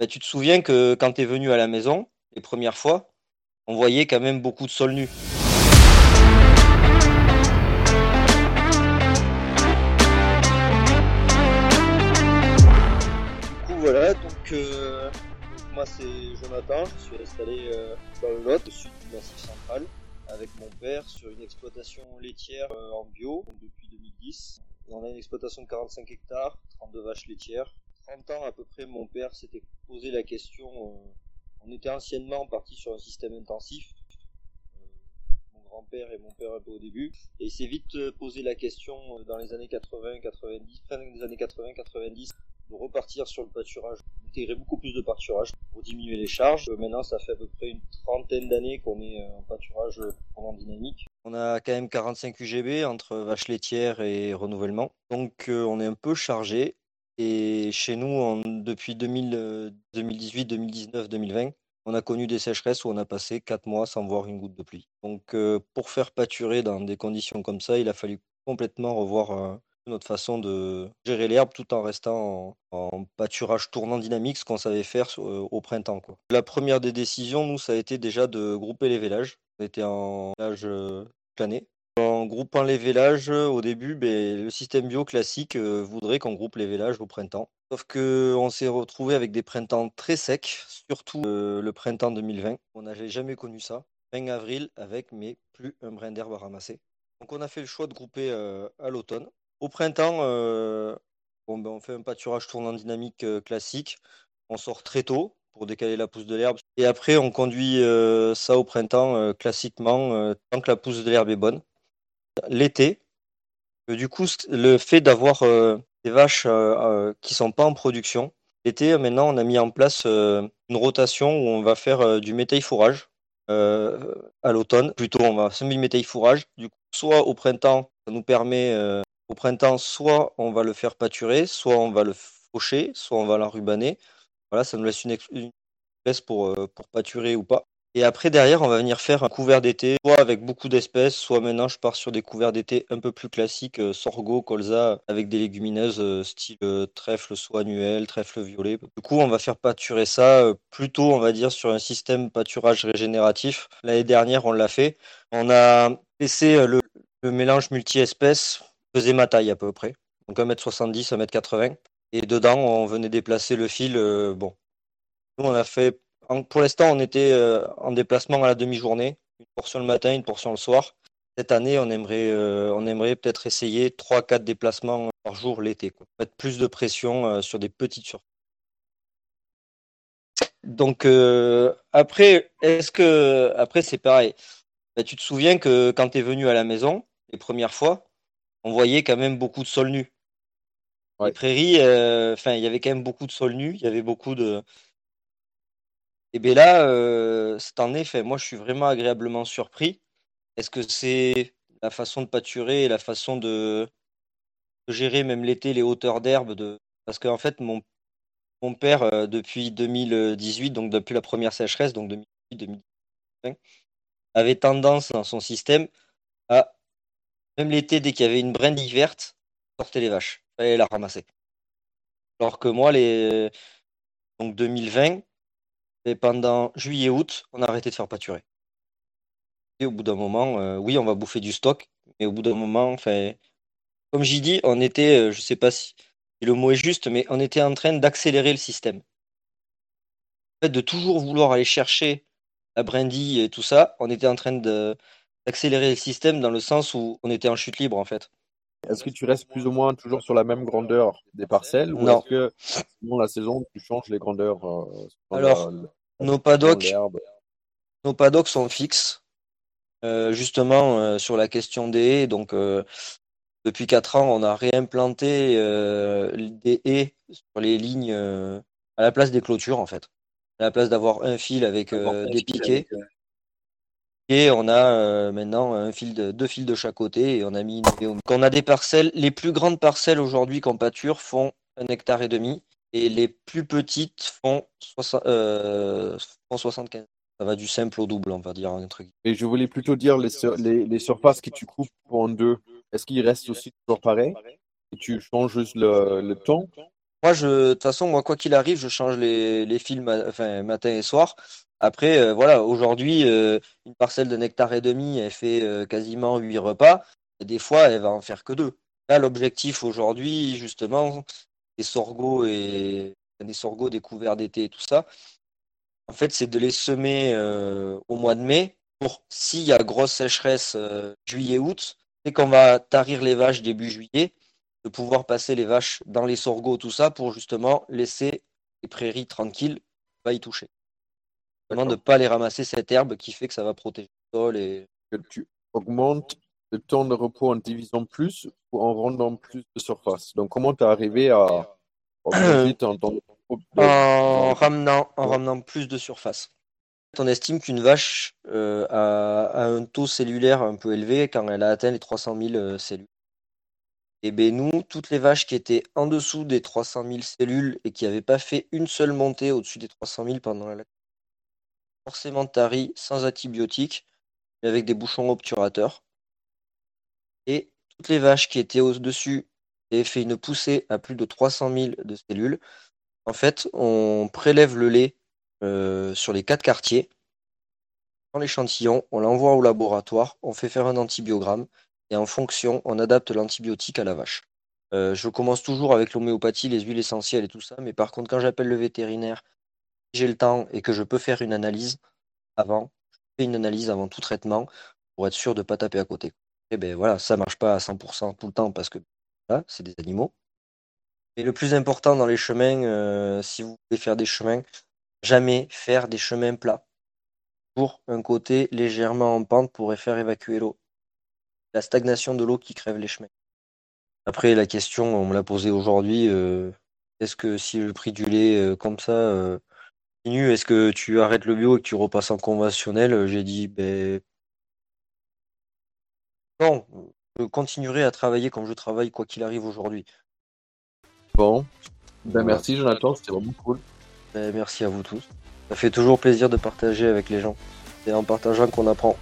Bah, tu te souviens que quand tu es venu à la maison, les premières fois, on voyait quand même beaucoup de sol nu. Du coup, voilà, donc euh, moi c'est Jonathan, je suis installé euh, dans le Lot, au sud du Massif central, avec mon père sur une exploitation laitière euh, en bio donc depuis 2010. Et on a une exploitation de 45 hectares, 32 vaches laitières. 30 ans à peu près, mon père s'était posé la question. euh, on était anciennement parti sur un système intensif. Euh, mon grand-père et mon père un peu au début. Et il s'est vite euh, posé la question dans les années 80, 90, fin des années 80, 90, de repartir sur le pâturage, d'intégrer beaucoup plus de pâturage pour diminuer les charges. Maintenant, ça fait à peu près une trentaine d'années qu'on est en pâturage en dynamique. On a quand même 45 UGB entre vaches laitières et renouvellement. Donc on est un peu chargé. Et chez nous, depuis 2000, euh, 2018, 2019, 2020, on a connu des sécheresses où on a passé 4 mois sans voir une goutte de pluie. Donc euh, pour faire pâturer dans des conditions comme ça, il a fallu complètement revoir euh, notre façon de gérer l'herbe tout en restant en, pâturage tournant dynamique, ce qu'on savait faire euh, au printemps. La première des décisions, nous, ça a été déjà de grouper les vélages. On était en village l'année. En groupant les vélages, euh, au début, ben, le système bio classique euh, voudrait qu'on groupe les vélages au printemps. Sauf que on s'est retrouvé avec des printemps très secs, surtout euh, le printemps 2020. On n'avait jamais connu ça. Fin avril, avec mais plus un brin d'herbe à ramasser. Donc on a fait le choix de grouper à l'automne. Au printemps, ben, on fait un pâturage tournant dynamique classique. On sort très tôt pour décaler la pousse de l'herbe. Et après, on conduit ça au printemps classiquement tant que la pousse de l'herbe est bonne. L'été, du coup, le fait d'avoir euh, des vaches euh, euh, qui sont pas en production, l'été, maintenant, on a mis en place une rotation où on va faire du métail fourrage à l'automne. Plutôt, on va semer le métail fourrage. Du soit au printemps, ça nous permet au printemps, soit on va le faire pâturer, soit on va le faucher, soit on va l'enrubaner. Voilà, ça nous laisse une, une pour, pour pâturer ou pas. Et après, derrière, on va venir faire un couvert d'été, soit avec beaucoup d'espèces, soit maintenant, je pars sur des couverts d'été un peu plus classiques, euh, sorgho, colza, avec des légumineuses euh, style euh, trèfle soit annuel, trèfle violet. Du coup, on va faire pâturer ça plutôt, on va dire, sur un système pâturage régénératif. L'année dernière, on l'a fait. On a laissé le, mélange multi-espèces, faisait ma taille à peu près. Donc 1m70, 1m80. Et dedans, on venait déplacer le fil. bon, nous, on a fait. En- pour l'instant, on était euh, en déplacement à la demi-journée, une portion le matin, une portion le soir. Cette année, on aimerait, euh, on aimerait peut-être essayer 3-4 déplacements par jour l'été. Mettre plus de pression euh, sur des petites surfaces. Donc après, est-ce que après c'est pareil. Bah, tu te souviens que quand tu es venu à la maison les premières fois, on voyait quand même beaucoup de sol nu. Ouais. Les prairies, enfin, il y avait quand même beaucoup de sol nu, il y avait beaucoup de. Et bien là, euh, année, enfin, moi, je suis vraiment agréablement surpris. Est-ce que c'est la façon de pâturer et la façon de, gérer même l'été les hauteurs d'herbe de... Parce qu'en fait, mon, mon père, euh, depuis 2018, donc depuis la première sécheresse, donc 2018-2019, avait tendance dans son système à, même l'été, dès qu'il y avait une brindille verte, sortait les vaches. Fallait la ramasser. Alors que moi, les... donc 2020, et pendant juillet-août, on a arrêté de faire pâturer. Et au bout d'un moment, euh, oui, on va bouffer du stock, mais au bout d'un moment, enfin, comme j'ai dit, on était, euh, je sais pas si le mot est juste, mais on était en train d'accélérer le système. En fait, de toujours vouloir aller chercher la brindille et tout ça, on était en train d'accélérer le système dans le sens où on était en chute libre en fait. Est-ce que tu restes plus ou moins toujours sur la même grandeur des parcelles ou est-ce que selon la saison, tu changes les grandeurs euh, Alors, la- la- Nos paddocks, nos paddocks sont fixes, euh, justement euh, sur la question des haies. Donc, euh, depuis 4 ans, on a réimplanté euh, des haies sur les lignes euh, à la place des clôtures, en fait. À la place d'avoir un fil avec euh, des piquets, et on a euh, maintenant un fil de, deux fils de chaque côté et on a mis une on a des parcelles, les plus grandes parcelles aujourd'hui qu'en pâture font un hectare et demi et les plus petites font, soixante- euh, font 75. Ça va du simple au double, on va dire un truc. Et je voulais plutôt dire les, sur- les, les surfaces que tu coupes en deux, est-ce qu'ils restent aussi toujours pareils et tu changes juste le, le temps? Moi, je, de toute façon, moi, quoi qu'il arrive, je change les, les films, enfin, matin et soir. Après, euh, voilà, aujourd'hui, euh, une parcelle de nectar et demi, elle fait euh, quasiment huit repas. Et des fois, elle va en faire que deux. Là, l'objectif aujourd'hui, justement, des sorgho et des sorgho, des couverts d'été et tout ça, en fait, c'est de les semer au mois de mai pour, s'il y a grosse sécheresse juillet-août, et qu'on va tarir les vaches début juillet, de pouvoir passer les vaches dans les sorgho, tout ça, pour justement laisser les prairies tranquilles, pas y toucher. De ne pas les ramasser cette herbe qui fait que ça va protéger le sol et. Que tu augmentes le temps de repos en divisant plus ou en rendant plus de surface. Donc comment tu es arrivé à augmenter ton temps de repos En ramenant, en ramenant plus de surface. On estime qu'une vache euh, a, un taux cellulaire un peu élevé quand elle a atteint les 300 000 euh, cellules. Et bien nous, toutes les vaches qui étaient en dessous des 300 000 cellules et qui n'avaient pas fait une seule montée au-dessus des 300 000 pendant la lactation, forcément taries, sans antibiotiques, mais avec des bouchons obturateurs. Et toutes les vaches qui étaient au-dessus et fait une poussée à plus de 300 000 de cellules, en fait, on prélève le lait euh, sur les quatre quartiers. Dans l'échantillon, on l'envoie au laboratoire, on fait faire un antibiogramme et en fonction, on adapte l'antibiotique à la vache. Euh, je commence toujours avec l'homéopathie, les huiles essentielles et tout ça, mais par contre, quand j'appelle le vétérinaire, j'ai le temps et que je peux faire une analyse avant, je fais une analyse avant tout traitement pour être sûr de ne pas taper à côté. Et ben voilà, ça marche pas à 100% tout le temps parce que là, c'est des animaux. Et le plus important dans les chemins, euh, si vous voulez faire des chemins, jamais faire des chemins plats. Pour un côté légèrement en pente pourrait faire évacuer l'eau. La stagnation de l'eau qui crève les chemins. Après, la question, on me l'a posée aujourd'hui, euh, est-ce que si le prix du lait euh, comme ça est-ce que tu arrêtes le bio et que tu repasses en conventionnel J'ai dit, ben non, je continuerai à travailler comme je travaille quoi qu'il arrive aujourd'hui. Bon, ben merci Jonathan, c'était vraiment cool. Ben, merci à vous tous. Ça fait toujours plaisir de partager avec les gens. C'est en partageant qu'on apprend.